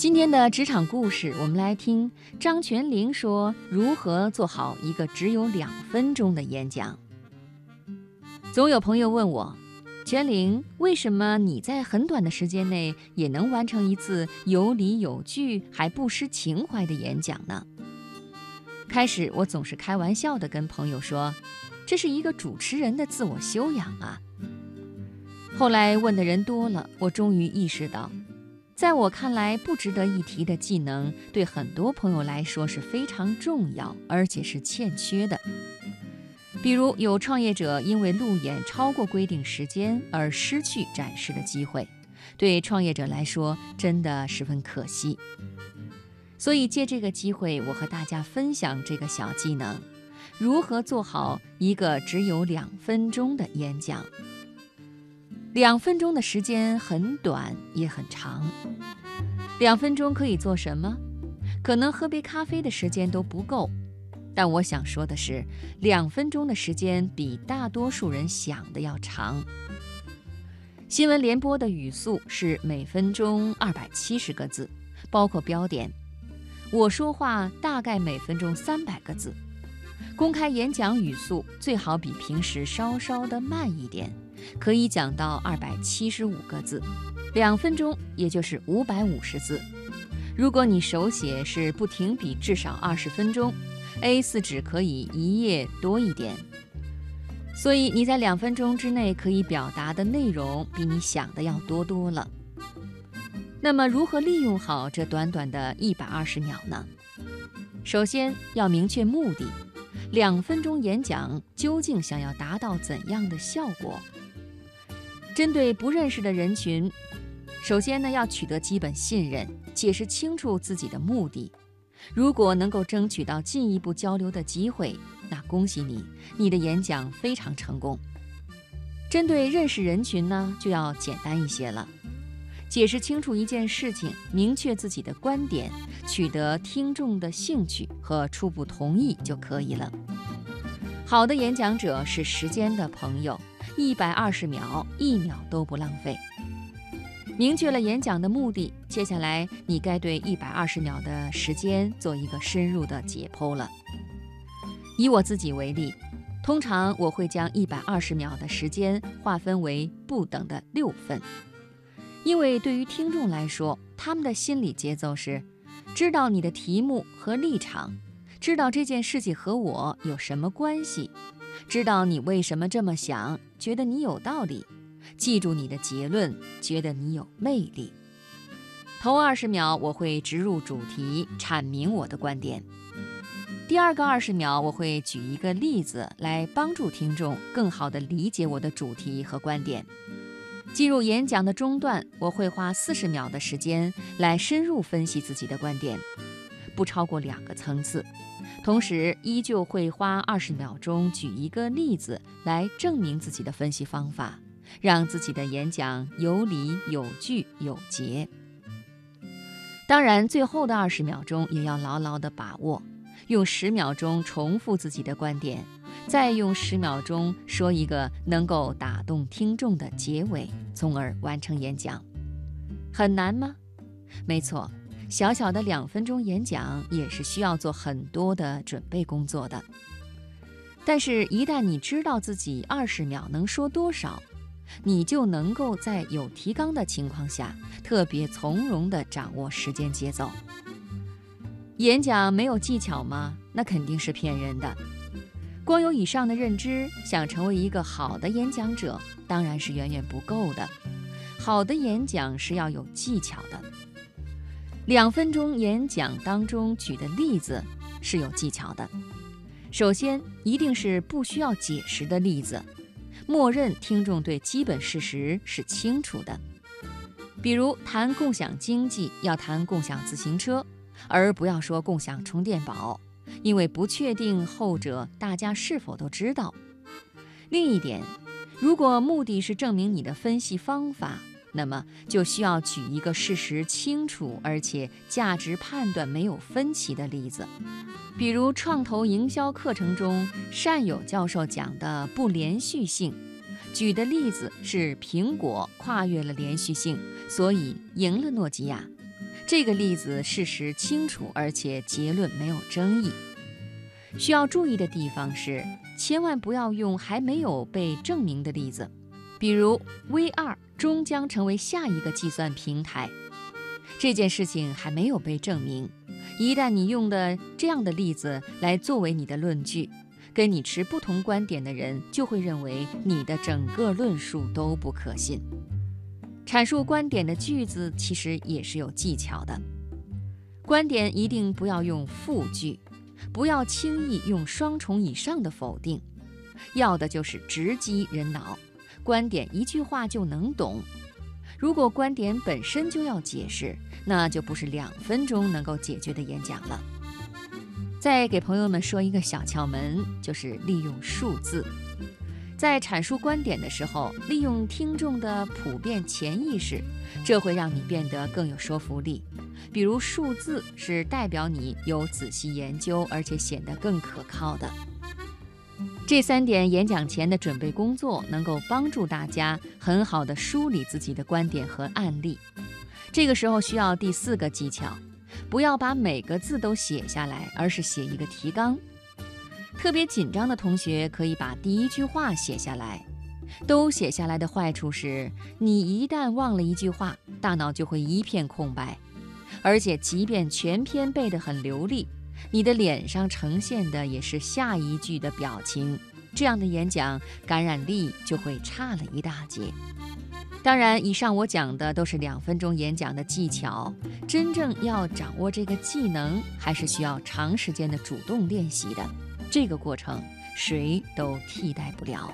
今天的职场故事，我们来听张泉灵说如何做好一个只有两分钟的演讲。总有朋友问我，泉灵，为什么你在很短的时间内也能完成一次有理有据还不失情怀的演讲呢？开始我总是开玩笑地跟朋友说，这是一个主持人的自我修养啊。后来问的人多了，我终于意识到。在我看来，不值得一提的技能，对很多朋友来说是非常重要，而且是欠缺的。比如，有创业者因为路演超过规定时间而失去展示的机会，对创业者来说真的十分可惜。所以，借这个机会，我和大家分享这个小技能：如何做好一个只有两分钟的演讲。两分钟的时间很短也很长。两分钟可以做什么？可能喝杯咖啡的时间都不够。但我想说的是，两分钟的时间比大多数人想的要长。新闻联播的语速是每分钟二百七十个字，包括标点。我说话大概每分钟三百个字。公开演讲语速最好比平时稍稍的慢一点。可以讲到二百七十五个字，两分钟也就是五百五十字。如果你手写是不停笔，至少二十分钟，A4 纸可以一页多一点。所以你在两分钟之内可以表达的内容比你想的要多多了。那么如何利用好这短短的一百二十秒呢？首先要明确目的，两分钟演讲究竟想要达到怎样的效果？针对不认识的人群，首先呢要取得基本信任，解释清楚自己的目的。如果能够争取到进一步交流的机会，那恭喜你，你的演讲非常成功。针对认识人群呢，就要简单一些了，解释清楚一件事情，明确自己的观点，取得听众的兴趣和初步同意就可以了。好的演讲者是时间的朋友。一百二十秒，一秒都不浪费。明确了演讲的目的，接下来你该对一百二十秒的时间做一个深入的解剖了。以我自己为例，通常我会将一百二十秒的时间划分为不等的六份，因为对于听众来说，他们的心理节奏是：知道你的题目和立场，知道这件事情和我有什么关系。知道你为什么这么想，觉得你有道理，记住你的结论，觉得你有魅力。头二十秒我会直入主题，阐明我的观点。第二个二十秒我会举一个例子来帮助听众更好地理解我的主题和观点。进入演讲的中段，我会花四十秒的时间来深入分析自己的观点，不超过两个层次。同时，依旧会花二十秒钟举一个例子来证明自己的分析方法，让自己的演讲有理有据有节。当然，最后的二十秒钟也要牢牢的把握，用十秒钟重复自己的观点，再用十秒钟说一个能够打动听众的结尾，从而完成演讲。很难吗？没错。小小的两分钟演讲也是需要做很多的准备工作的，但是，一旦你知道自己二十秒能说多少，你就能够在有提纲的情况下，特别从容地掌握时间节奏。演讲没有技巧吗？那肯定是骗人的。光有以上的认知，想成为一个好的演讲者，当然是远远不够的。好的演讲是要有技巧的。两分钟演讲当中举的例子是有技巧的。首先，一定是不需要解释的例子，默认听众对基本事实是清楚的。比如谈共享经济，要谈共享自行车，而不要说共享充电宝，因为不确定后者大家是否都知道。另一点，如果目的是证明你的分析方法。那么就需要举一个事实清楚而且价值判断没有分歧的例子，比如创投营销课程中单友教授讲的不连续性，举的例子是苹果跨越了连续性，所以赢了诺基亚。这个例子事实清楚，而且结论没有争议。需要注意的地方是，千万不要用还没有被证明的例子，比如 V2 终将成为下一个计算平台，这件事情还没有被证明。一旦你用的这样的例子来作为你的论据，跟你持不同观点的人就会认为你的整个论述都不可信。阐述观点的句子其实也是有技巧的，观点一定不要用复句，不要轻易用双重以上的否定，要的就是直击人脑，观点一句话就能懂。如果观点本身就要解释，那就不是两分钟能够解决的演讲了。再给朋友们说一个小窍门，就是利用数字。在阐述观点的时候，利用听众的普遍潜意识，这会让你变得更有说服力。比如数字是代表你有仔细研究，而且显得更可靠的。这三点演讲前的准备工作，能够帮助大家很好的梳理自己的观点和案例。这个时候需要第四个技巧，不要把每个字都写下来，而是写一个提纲。特别紧张的同学可以把第一句话写下来。都写下来的坏处是，你一旦忘了一句话，大脑就会一片空白。而且，即便全篇背得很流利，你的脸上呈现的也是下一句的表情，这样的演讲感染力就会差了一大截。当然，以上我讲的都是两分钟演讲的技巧，真正要掌握这个技能，还是需要长时间的主动练习的。这个过程谁都替代不了。